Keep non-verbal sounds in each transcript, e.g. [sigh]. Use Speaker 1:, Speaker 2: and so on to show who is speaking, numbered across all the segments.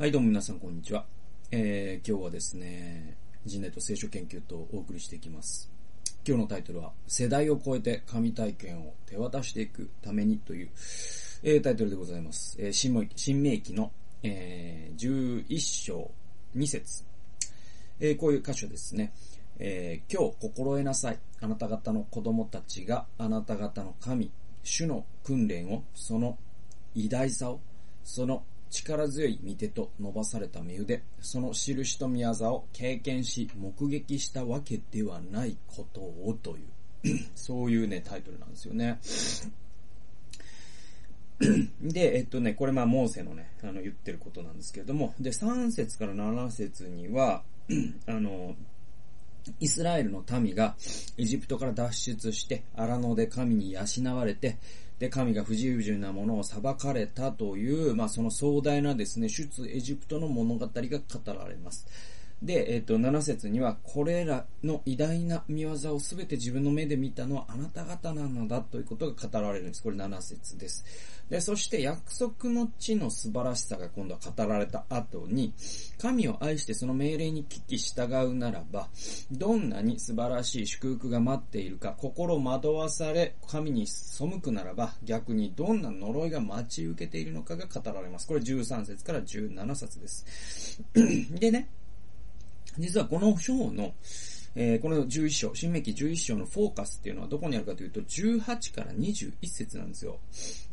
Speaker 1: はい、どうも皆さん、こんにちは。えー、今日はですね、人類と聖書研究とお送りしていきます。今日のタイトルは、世代を超えて神体験を手渡していくためにという、えー、タイトルでございます。えー、新明新明記の、えー、11章2節えー、こういう箇所ですね。えー、今日心得なさい。あなた方の子供たちがあなた方の神、主の訓練を、その偉大さを、その力強い御手と伸ばされた目腕、その印と宮沢を経験し、目撃したわけではないことをという、[coughs] そういうね、タイトルなんですよね。[coughs] で、えっとね、これまあ、モーセのね、あの、言ってることなんですけれども、で、3節から7節には、[coughs] あの、イスラエルの民がエジプトから脱出して荒野で神に養われて、で、神が不自由なものを裁かれたという、まあその壮大なですね、出エジプトの物語が語られます。で、えっ、と、7節には、これらの偉大な見業をすべて自分の目で見たのはあなた方なのだということが語られるんです。これ7節です。で、そして約束の地の素晴らしさが今度は語られた後に、神を愛してその命令に聞き従うならば、どんなに素晴らしい祝福が待っているか、心惑わされ、神に背くならば、逆にどんな呪いが待ち受けているのかが語られます。これ13節から17節です。[clears throat] でね、実はこの章の、えー、この11章、新明記11章のフォーカスっていうのはどこにあるかというと、18から21節なんですよ。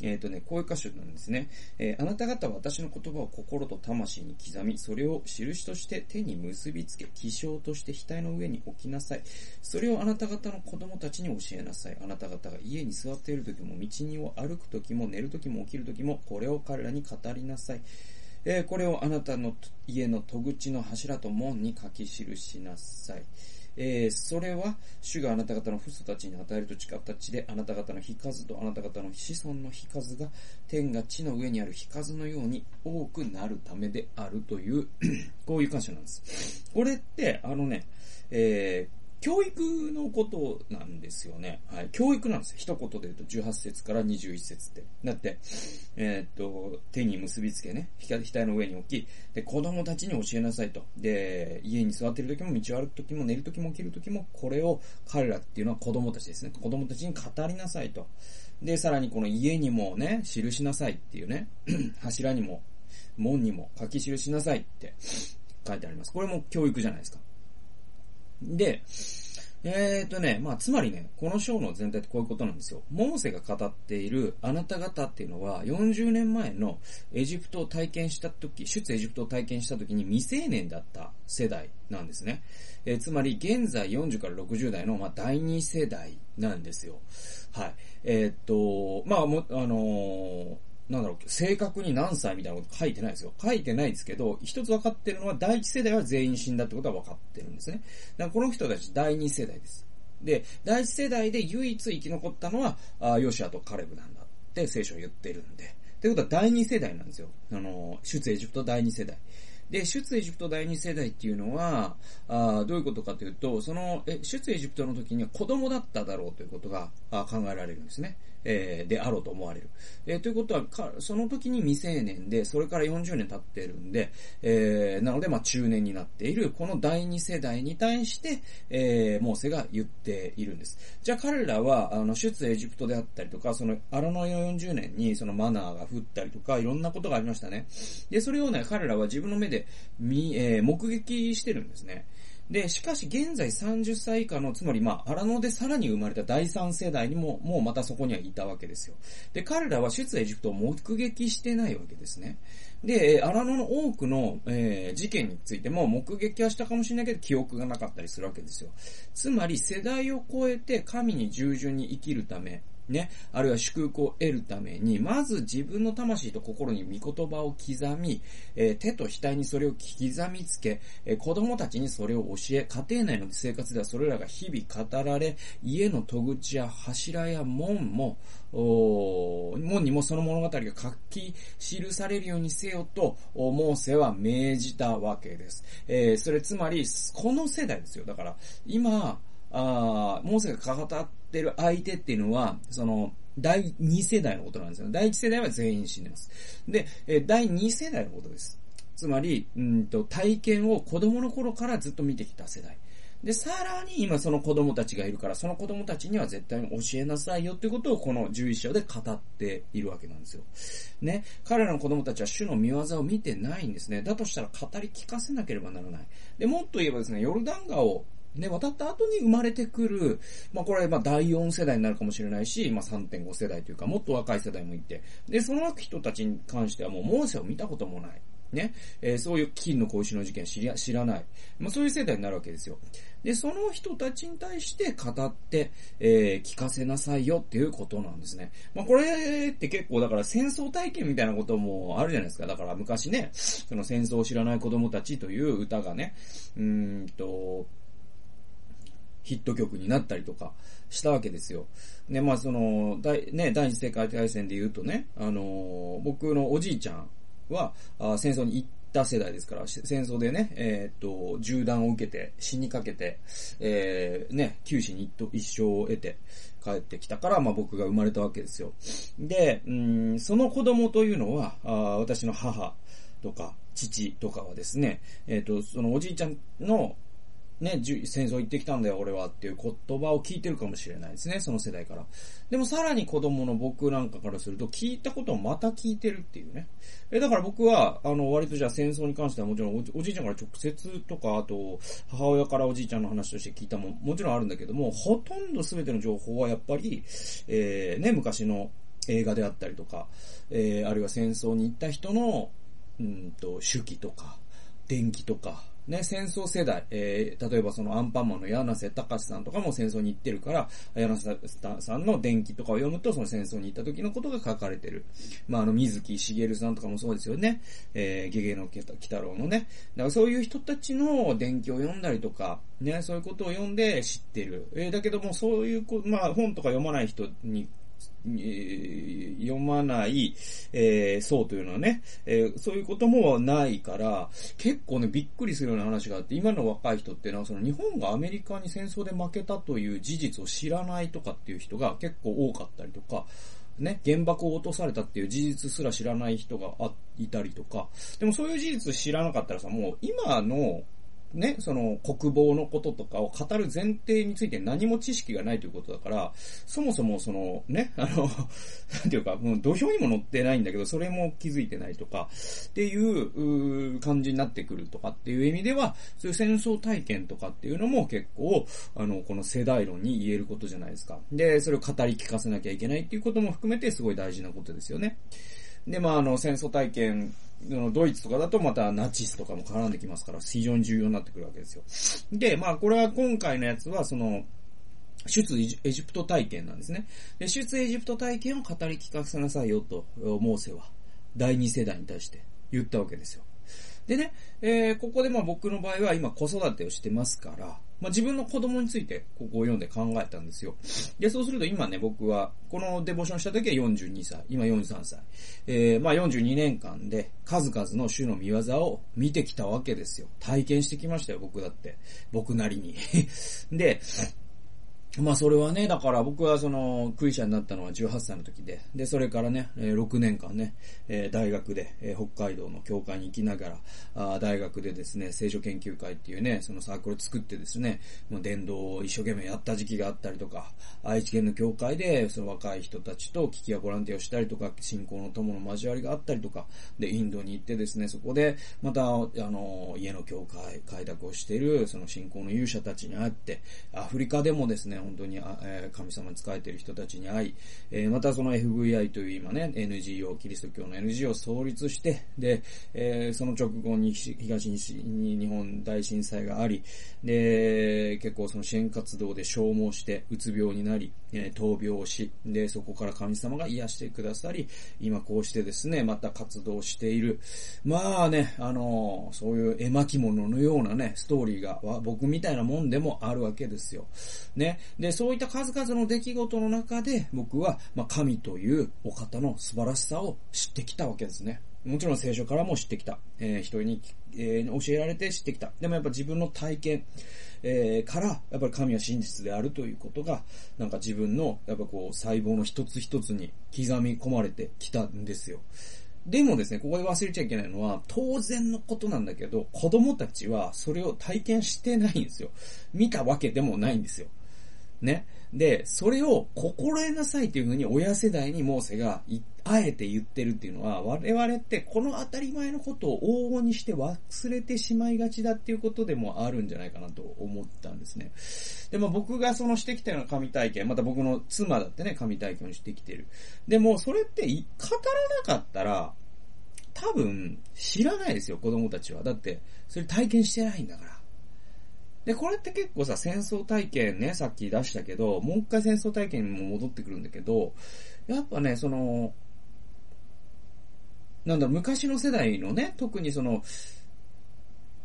Speaker 1: えっ、ー、とね、こういう箇所なんですね。えー、あなた方は私の言葉を心と魂に刻み、それを印として手に結びつけ、気象として額の上に置きなさい。それをあなた方の子供たちに教えなさい。あなた方が家に座っている時も、道にを歩く時も、寝る時も、起きる時も、これを彼らに語りなさい。えー、これをあなたの家の戸口の柱と門に書き記しなさい。えー、それは、主があなた方の父祖たちに与えると誓った地で、あなた方の日数とあなた方の子孫の日数が、天が地の上にある日数のように多くなるためであるという、こういう感謝なんです。これって、あのね、えー教育のことなんですよね。はい。教育なんですよ。一言で言うと18節から21節って。だって、えー、っと、手に結びつけね、額の上に置き、で、子供たちに教えなさいと。で、家に座ってる時も、道を歩く時も、寝る時も、起きる時も、これを彼らっていうのは子供たちですね。子供たちに語りなさいと。で、さらにこの家にもね、記しなさいっていうね、[clears throat] 柱にも、門にも書き記しなさいって書いてあります。これも教育じゃないですか。で、えーとね、まあ、つまりね、この章の全体ってこういうことなんですよ。モーセが語っているあなた方っていうのは、40年前のエジプトを体験した時、出エジプトを体験した時に未成年だった世代なんですね。えー、つまり、現在40から60代の、まあ、第2世代なんですよ。はい。えー、っと、まあ、も、あのーなんだろう、正確に何歳みたいなこと書いてないですよ。書いてないですけど、一つ分かってるのは第一世代は全員死んだってことは分かってるんですね。だからこの人たち第二世代です。で、第一世代で唯一生き残ったのは、あヨシアとカレブなんだって聖書は言ってるんで。ってことは第二世代なんですよ。あの、出エジプト第二世代。で、出エジプト第二世代っていうのは、あどういうことかというと、その、え出エジプトの時には子供だっただろうということが考えられるんですね。えー、であろうと思われる。えー、ということはか、その時に未成年で、それから40年経ってるんで、えー、なので、まあ、中年になっている、この第二世代に対して、えー、モーセが言っているんです。じゃあ彼らは、あの、出エジプトであったりとか、その、荒野40年に、そのマナーが降ったりとか、いろんなことがありましたね。で、それをね、彼らは自分の目で、見、えー、目撃してるんですね。で、しかし現在30歳以下の、つまりまあ、荒野でさらに生まれた第3世代にも、もうまたそこにはいたわけですよ。で、彼らは出エジプトを目撃してないわけですね。で、荒野の多くの、えー、事件についても目撃はしたかもしれないけど、記憶がなかったりするわけですよ。つまり、世代を超えて神に従順に生きるため、ね、あるいは祝福を得るために、まず自分の魂と心に御言葉を刻み、えー、手と額にそれを刻みつけ、えー、子供たちにそれを教え、家庭内の生活ではそれらが日々語られ、家の戸口や柱や門も、門にもその物語が書き記されるようにせよと、モーセは命じたわけです。えー、それつまり、この世代ですよ。だから、今、あモーセが語ってる相手っていうのは、その、第2世代のことなんですよ。第1世代は全員死んでます。で、え第2世代のことです。つまり、うんと、体験を子供の頃からずっと見てきた世代。で、さらに今その子供たちがいるから、その子供たちには絶対に教えなさいよってことをこの11章で語っているわけなんですよ。ね。彼らの子供たちは主の見業を見てないんですね。だとしたら語り聞かせなければならない。で、もっと言えばですね、ヨルダン川をね、渡った後に生まれてくる、まあこれ、ま第4世代になるかもしれないし、まあ3.5世代というか、もっと若い世代もいて、で、その人たちに関してはもうモーセを見たこともない。ね、えー、そういう金の小石の事件知り知らない。まあそういう世代になるわけですよ。で、その人たちに対して語って、えー、聞かせなさいよっていうことなんですね。まあこれって結構だから戦争体験みたいなこともあるじゃないですか。だから昔ね、その戦争を知らない子供たちという歌がね、うーんと、ヒット曲になったりとかしたわけですよ。で、まあその、第、ね、第二次世界大戦で言うとね、あの、僕のおじいちゃんは、あ戦争に行った世代ですから、戦争でね、えー、っと、銃弾を受けて、死にかけて、えー、ね、九死に一生を得て帰ってきたから、まあ僕が生まれたわけですよ。で、うん、その子供というのは、あ私の母とか、父とかはですね、えっ、と、そのおじいちゃんのね、戦争行ってきたんだよ、俺はっていう言葉を聞いてるかもしれないですね、その世代から。でもさらに子供の僕なんかからすると、聞いたことをまた聞いてるっていうね。え、だから僕は、あの、割とじゃあ戦争に関してはもちろんおじいちゃんから直接とか、あと、母親からおじいちゃんの話として聞いたももちろんあるんだけども、ほとんど全ての情報はやっぱり、えー、ね、昔の映画であったりとか、えー、あるいは戦争に行った人の、うんと、手記とか、電気とか、ね、戦争世代、えー、例えばそのアンパンマンの柳瀬隆さんとかも戦争に行ってるから、柳瀬さんの伝記とかを読むと、その戦争に行った時のことが書かれてる。まあ、あの、水木しげるさんとかもそうですよね。えー、ゲゲの鬼太郎のね。だからそういう人たちの伝記を読んだりとか、ね、そういうことを読んで知ってる。えー、だけども、そういうこ、まあ、本とか読まない人に読まない、えー、層というのはね、えー、そういうこともないから、結構ね、びっくりするような話があって、今の若い人っていうのは、その日本がアメリカに戦争で負けたという事実を知らないとかっていう人が結構多かったりとか、ね、原爆を落とされたっていう事実すら知らない人がいたりとか、でもそういう事実知らなかったらさ、もう今のね、その国防のこととかを語る前提について何も知識がないということだから、そもそもそのね、あの、[laughs] なんていうか、もう土俵にも載ってないんだけど、それも気づいてないとか、っていう感じになってくるとかっていう意味では、そういう戦争体験とかっていうのも結構、あの、この世代論に言えることじゃないですか。で、それを語り聞かせなきゃいけないっていうことも含めてすごい大事なことですよね。で、まあ、あの、戦争体験ドイツとかだとまたナチスとかも絡んできますから、非常に重要になってくるわけですよ。で、まあこれは今回のやつはその、出エジプト体験なんですね。で、出エジプト体験を語り聞かせなさいよと、モーセは、第二世代に対して言ったわけですよ。でね、えー、ここでまあ僕の場合は今子育てをしてますから、まあ、自分の子供についてここを読んで考えたんですよ。で、そうすると今ね、僕は、このデボーションした時は42歳、今43歳。えー、まあ42年間で数々の種の見業を見てきたわけですよ。体験してきましたよ、僕だって。僕なりに。[laughs] で、まあそれはね、だから僕はその、クリスチャンになったのは18歳の時で、で、それからね、6年間ね、大学で、北海道の教会に行きながら、大学でですね、聖書研究会っていうね、そのサークルを作ってですね、伝道を一生懸命やった時期があったりとか、愛知県の教会で、その若い人たちと聞きやボランティアをしたりとか、信仰の友の交わりがあったりとか、で、インドに行ってですね、そこで、また、あの、家の教会、開拓をしている、その信仰の勇者たちに会って、アフリカでもですね、本当に、え神様に仕えている人たちに会い、えまたその FVI という今ね、NGO、キリスト教の NGO を創立して、で、えその直後に東に日本大震災があり、で、結構その支援活動で消耗して、うつ病になり、え闘病し、で、そこから神様が癒してくださり、今こうしてですね、また活動している。まあね、あのそういう絵巻物のようなね、ストーリーが僕みたいなもんでもあるわけですよ。ね。で、そういった数々の出来事の中で、僕は、まあ、神というお方の素晴らしさを知ってきたわけですね。もちろん聖書からも知ってきた。えー、人に、えー、教えられて知ってきた。でもやっぱ自分の体験、えー、から、やっぱり神は真実であるということが、なんか自分の、やっぱこう、細胞の一つ一つに刻み込まれてきたんですよ。でもですね、ここで忘れちゃいけないのは、当然のことなんだけど、子供たちはそれを体験してないんですよ。見たわけでもないんですよ。ね。で、それを心得なさいというふうに親世代にモーセがあえて言ってるっていうのは、我々ってこの当たり前のことを往々にして忘れてしまいがちだっていうことでもあるんじゃないかなと思ったんですね。でも僕がそのしてきたような神体験、また僕の妻だってね、神体験をしてきてる。でも、それって語らなかったら、多分、知らないですよ、子供たちは。だって、それ体験してないんだから。で、これって結構さ、戦争体験ね、さっき出したけど、もう一回戦争体験にも戻ってくるんだけど、やっぱね、その、なんだ、昔の世代のね、特にその、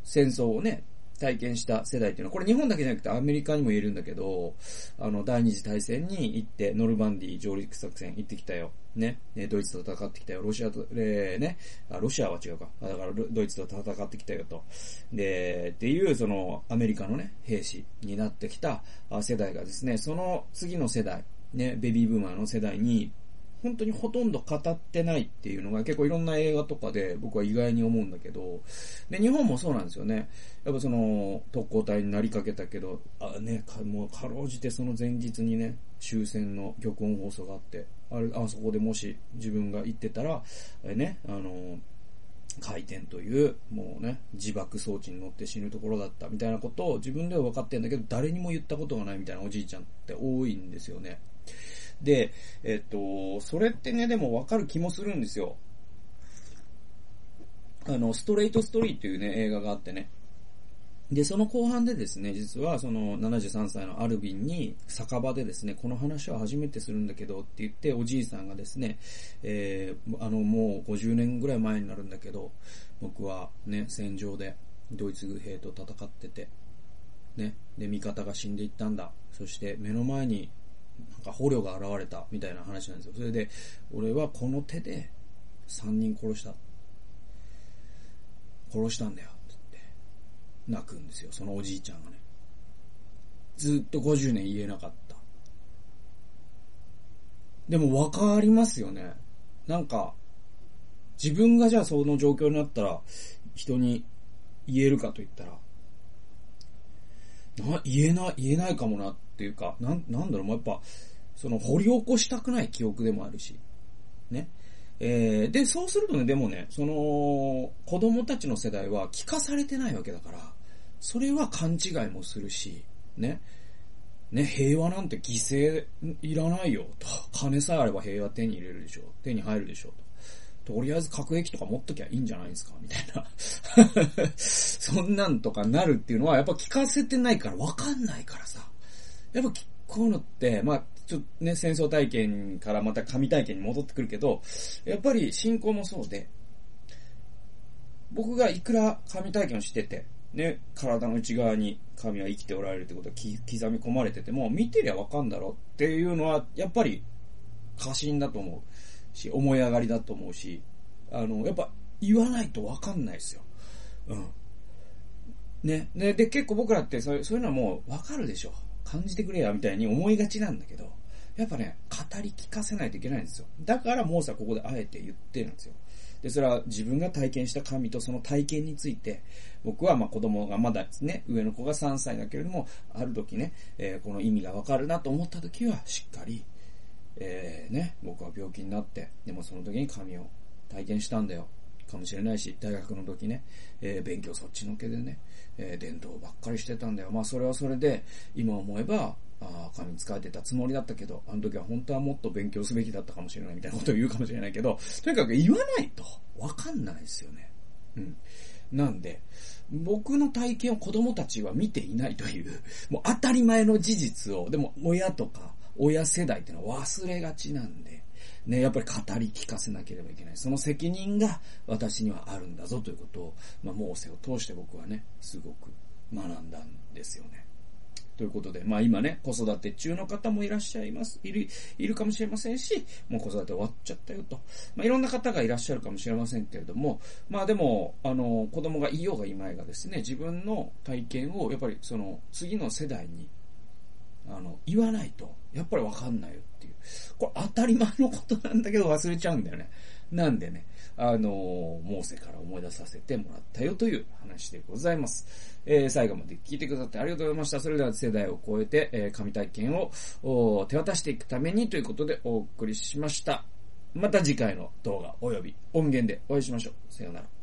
Speaker 1: 戦争をね、体験した世代っていうのは、これ日本だけじゃなくてアメリカにも言えるんだけど、あの、第二次大戦に行って、ノルマンディ上陸作戦行ってきたよ。ね。ドイツと戦ってきたよ。ロシアと、えー、ね。あ、ロシアは違うか。だから、ドイツと戦ってきたよと。で、っていう、その、アメリカのね、兵士になってきた世代がですね、その次の世代、ね、ベビーブーマーの世代に本当にほとんど語ってないっていうのが結構いろんな映画とかで僕は意外に思うんだけど、で、日本もそうなんですよね。やっぱその、特攻隊になりかけたけど、あね、もうかろうじてその前日にね、終戦の玉音放送があって、あれ、あそこでもし自分が行ってたら、えね、あの、回転という、もうね、自爆装置に乗って死ぬところだったみたいなことを自分では分かってんだけど、誰にも言ったことがないみたいなおじいちゃんって多いんですよね。で、えっと、それってね、でもわかる気もするんですよ。あの、ストレートストーリーっていうね、映画があってね。で、その後半でですね、実はその73歳のアルビンに酒場でですね、この話は初めてするんだけどって言って、おじいさんがですね、えー、あの、もう50年ぐらい前になるんだけど、僕はね、戦場でドイツ軍兵と戦ってて、ね、で、味方が死んでいったんだ。そして目の前になんか捕虜が現れたみたいな話なんですよ。それで、俺はこの手で3人殺した。殺したんだよ。って言って、泣くんですよ。そのおじいちゃんがね。ずっと50年言えなかった。でもわかりますよね。なんか、自分がじゃあその状況になったら、人に言えるかと言ったら、な、言えな、言えないかもなっていうか、なん、なんだろう、もうやっぱ、その掘り起こしたくない記憶でもあるし、ね。えー、で、そうするとね、でもね、その、子供たちの世代は聞かされてないわけだから、それは勘違いもするし、ね。ね、平和なんて犠牲いらないよ、と。金さえあれば平和手に入れるでしょ。手に入るでしょ、と。とりあえず核兵器とか持っときゃいいんじゃないですかみたいな [laughs] そんなんとかなるっていうのは、やっぱ聞かせてないからわかんないからさ。やっぱこういうのって、まあ、ちょっとね、戦争体験からまた神体験に戻ってくるけど、やっぱり信仰もそうで、僕がいくら神体験をしてて、ね、体の内側に神は生きておられるってことが刻み込まれてても、見てりゃわかんだろっていうのは、やっぱり過信だと思う。し、思い上がりだと思うし、あの、やっぱ言わないとわかんないですよ。うん。ね。で、で結構僕らってそういうそういうのはもうわかるでしょ。感じてくれや、みたいに思いがちなんだけど、やっぱね、語り聞かせないといけないんですよ。だからモーセはここであえて言ってるんですよ。で、それは自分が体験した神とその体験について、僕はまあ子供がまだですね、上の子が3歳だけれども、ある時ね、えー、この意味がわかるなと思った時は、しっかりえー、ね、僕は病気になって、でもその時に神を体験したんだよ。かもしれないし、大学の時ね、えー、勉強そっちのけでね、えー、伝統ばっかりしてたんだよ。まあそれはそれで、今思えば、ああ神使えてたつもりだったけど、あの時は本当はもっと勉強すべきだったかもしれないみたいなことを言うかもしれないけど、とにかく言わないとわかんないですよね。うん。なんで、僕の体験を子供たちは見ていないという、もう当たり前の事実を、でも親とか、親世代ってのは忘れがちなんで、ね、やっぱり語り聞かせなければいけない。その責任が私にはあるんだぞということを、まあ、モーセを通して僕はね、すごく学んだんですよね。ということで、まあ今ね、子育て中の方もいらっしゃいます。いる、いるかもしれませんし、もう子育て終わっちゃったよと。まあいろんな方がいらっしゃるかもしれませんけれども、まあでも、あの、子供がいようがいまいがですね、自分の体験をやっぱりその次の世代にあの、言わないと、やっぱりわかんないよっていう。これ当たり前のことなんだけど忘れちゃうんだよね。なんでね、あの、モーセから思い出させてもらったよという話でございます。えー、最後まで聞いてくださってありがとうございました。それでは世代を超えて、えー、神体験を手渡していくためにということでお送りしました。また次回の動画及び音源でお会いしましょう。さようなら。